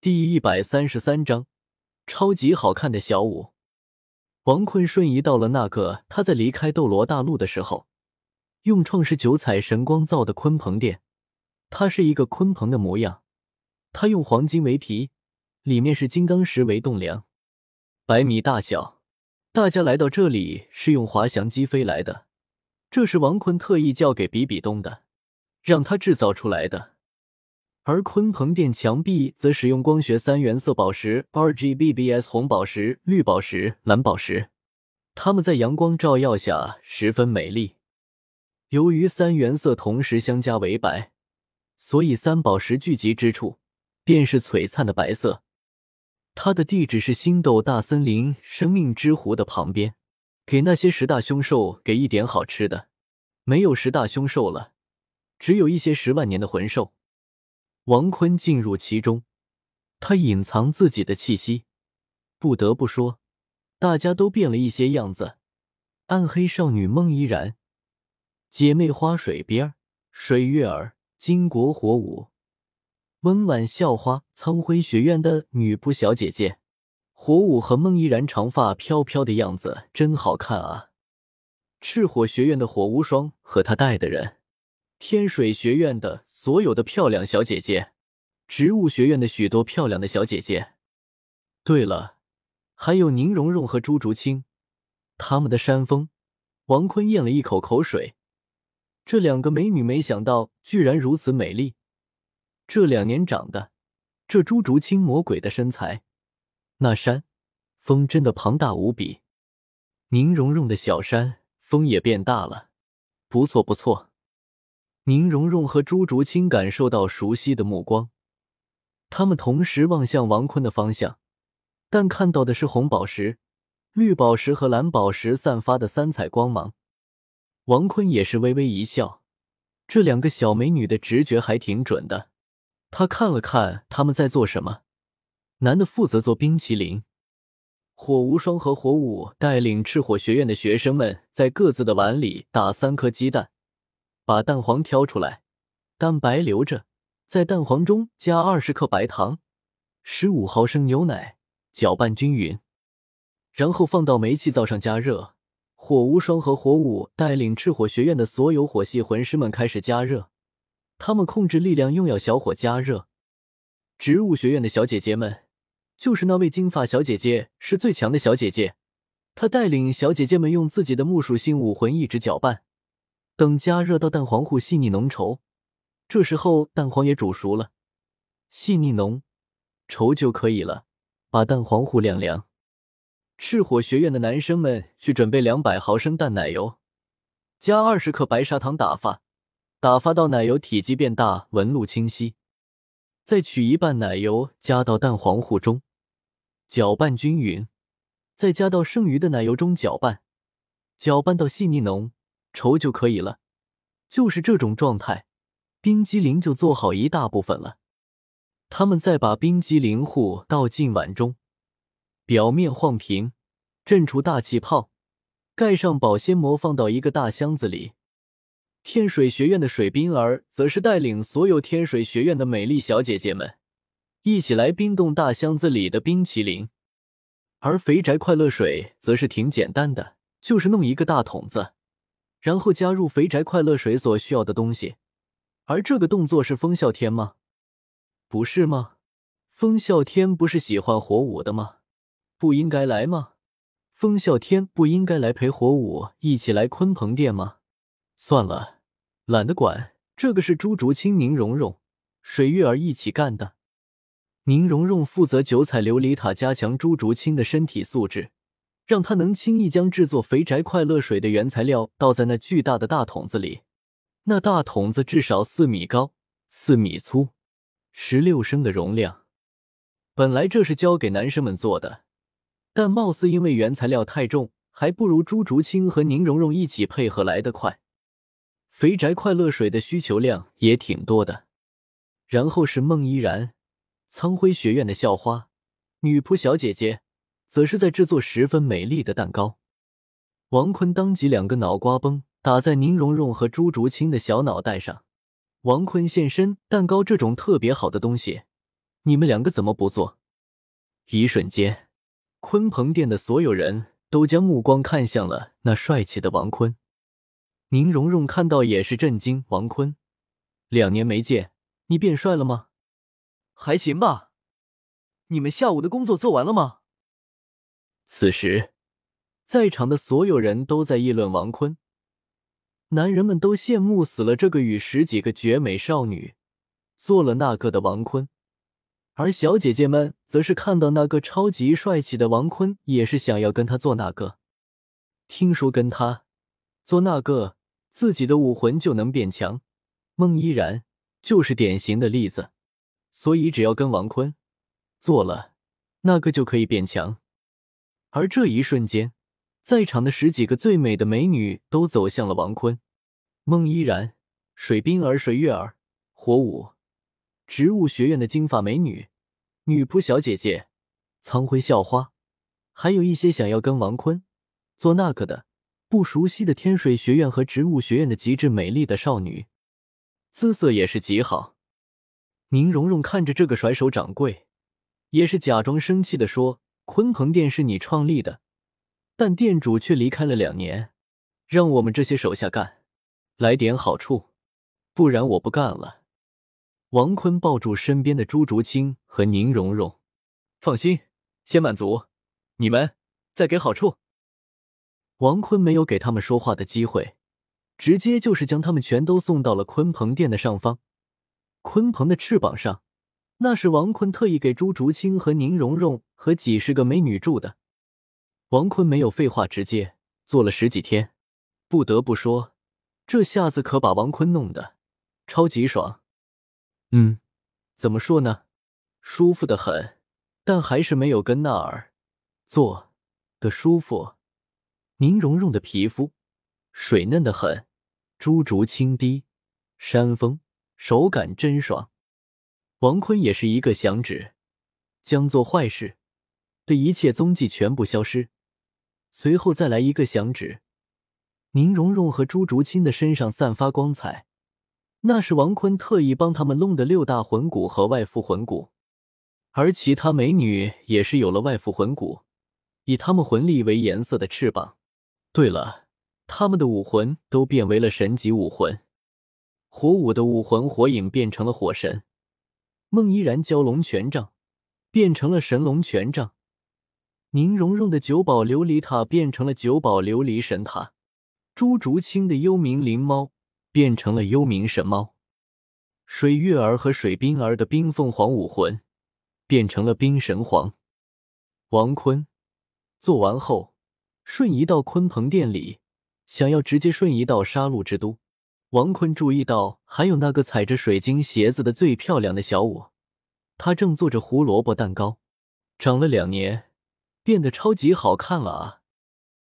第一百三十三章，超级好看的小舞。王坤瞬移到了那个他在离开斗罗大陆的时候用创世九彩神光造的鲲鹏殿。它是一个鲲鹏的模样，它用黄金为皮，里面是金刚石为栋梁，百米大小。大家来到这里是用滑翔机飞来的，这是王坤特意交给比比东的，让他制造出来的。而鲲鹏殿墙壁则使用光学三原色宝石 （RGBBS） 红宝石、绿宝石、蓝宝石，它们在阳光照耀下十分美丽。由于三原色同时相加为白，所以三宝石聚集之处便是璀璨的白色。它的地址是星斗大森林生命之湖的旁边，给那些十大凶兽给一点好吃的。没有十大凶兽了，只有一些十万年的魂兽。王坤进入其中，他隐藏自己的气息。不得不说，大家都变了一些样子。暗黑少女孟依然，姐妹花水边水月儿，金国火舞，温婉校花，苍辉学院的女仆小姐姐。火舞和孟依然长发飘飘的样子真好看啊！赤火学院的火无双和他带的人。天水学院的所有的漂亮小姐姐，植物学院的许多漂亮的小姐姐。对了，还有宁荣荣和朱竹清，他们的山峰。王坤咽了一口口水，这两个美女没想到居然如此美丽。这两年长的，这朱竹清魔鬼的身材，那山峰真的庞大无比。宁荣荣的小山峰也变大了，不错不错。宁荣荣和朱竹清感受到熟悉的目光，他们同时望向王坤的方向，但看到的是红宝石、绿宝石和蓝宝石散发的三彩光芒。王坤也是微微一笑，这两个小美女的直觉还挺准的。他看了看他们在做什么，男的负责做冰淇淋，火无双和火舞带领赤火学院的学生们在各自的碗里打三颗鸡蛋。把蛋黄挑出来，蛋白留着，在蛋黄中加二十克白糖，十五毫升牛奶，搅拌均匀，然后放到煤气灶上加热。火无双和火舞带领赤火学院的所有火系魂师们开始加热，他们控制力量，用要小火加热。植物学院的小姐姐们，就是那位金发小姐姐是最强的小姐姐，她带领小姐姐们用自己的木属性武魂一直搅拌。等加热到蛋黄糊细腻浓稠，这时候蛋黄也煮熟了，细腻浓稠就可以了。把蛋黄糊晾凉。赤火学院的男生们去准备两百毫升淡奶油，加二十克白砂糖打发，打发到奶油体积变大，纹路清晰。再取一半奶油加到蛋黄糊中，搅拌均匀，再加到剩余的奶油中搅拌，搅拌到细腻浓。稠就可以了，就是这种状态，冰激凌就做好一大部分了。他们再把冰激凌糊倒进碗中，表面晃平，震出大气泡，盖上保鲜膜，放到一个大箱子里。天水学院的水冰儿则是带领所有天水学院的美丽小姐姐们一起来冰冻大箱子里的冰淇淋，而肥宅快乐水则是挺简单的，就是弄一个大桶子。然后加入肥宅快乐水所需要的东西，而这个动作是风啸天吗？不是吗？风啸天不是喜欢火舞的吗？不应该来吗？风啸天不应该来陪火舞一起来鲲鹏殿吗？算了，懒得管。这个是朱竹清、宁荣荣、水月儿一起干的。宁荣荣负责九彩琉璃塔，加强朱竹清的身体素质。让他能轻易将制作肥宅快乐水的原材料倒在那巨大的大桶子里。那大桶子至少四米高，四米粗，十六升的容量。本来这是交给男生们做的，但貌似因为原材料太重，还不如朱竹清和宁荣荣一起配合来得快。肥宅快乐水的需求量也挺多的。然后是孟依然，苍辉学院的校花，女仆小姐姐。则是在制作十分美丽的蛋糕。王坤当即两个脑瓜崩打在宁荣荣和朱竹清的小脑袋上。王坤现身，蛋糕这种特别好的东西，你们两个怎么不做？一瞬间，鲲鹏殿的所有人都将目光看向了那帅气的王坤。宁荣荣看到也是震惊：“王坤，两年没见，你变帅了吗？还行吧。你们下午的工作做完了吗？”此时，在场的所有人都在议论王坤。男人们都羡慕死了这个与十几个绝美少女做了那个的王坤，而小姐姐们则是看到那个超级帅气的王坤，也是想要跟他做那个。听说跟他做那个，自己的武魂就能变强，孟依然就是典型的例子。所以只要跟王坤做了那个，就可以变强。而这一瞬间。在场的十几个最美的美女都走向了王坤、孟依然、水冰儿、水月儿、火舞、植物学院的金发美女、女仆小姐姐、苍辉校花，还有一些想要跟王坤做那个的不熟悉的天水学院和植物学院的极致美丽的少女，姿色也是极好。宁荣荣看着这个甩手掌柜，也是假装生气的说：“鲲鹏殿是你创立的。”但店主却离开了两年，让我们这些手下干，来点好处，不然我不干了。王坤抱住身边的朱竹清和宁荣荣，放心，先满足你们，再给好处。王坤没有给他们说话的机会，直接就是将他们全都送到了鲲鹏殿的上方。鲲鹏的翅膀上，那是王坤特意给朱竹清和宁荣荣和几十个美女住的。王坤没有废话，直接做了十几天。不得不说，这下子可把王坤弄得超级爽。嗯，怎么说呢？舒服的很，但还是没有跟那儿做的舒服。宁荣荣的皮肤水嫩的很，朱竹清滴山峰，手感真爽。王坤也是一个响指，将做坏事的一切踪迹全部消失。随后再来一个响指，宁荣荣和朱竹清的身上散发光彩，那是王坤特意帮他们弄的六大魂骨和外附魂骨，而其他美女也是有了外附魂骨，以他们魂力为颜色的翅膀。对了，他们的武魂都变为了神级武魂，火舞的武魂火影变成了火神，孟依然蛟龙权杖变成了神龙权杖。宁荣荣的九宝琉璃塔变成了九宝琉璃神塔，朱竹清的幽冥灵猫变成了幽冥神猫，水月儿和水冰儿的冰凤凰武魂变成了冰神皇。王坤做完后，瞬移到鲲鹏殿里，想要直接瞬移到杀戮之都。王坤注意到还有那个踩着水晶鞋子的最漂亮的小舞，她正做着胡萝卜蛋糕，长了两年。变得超级好看了啊！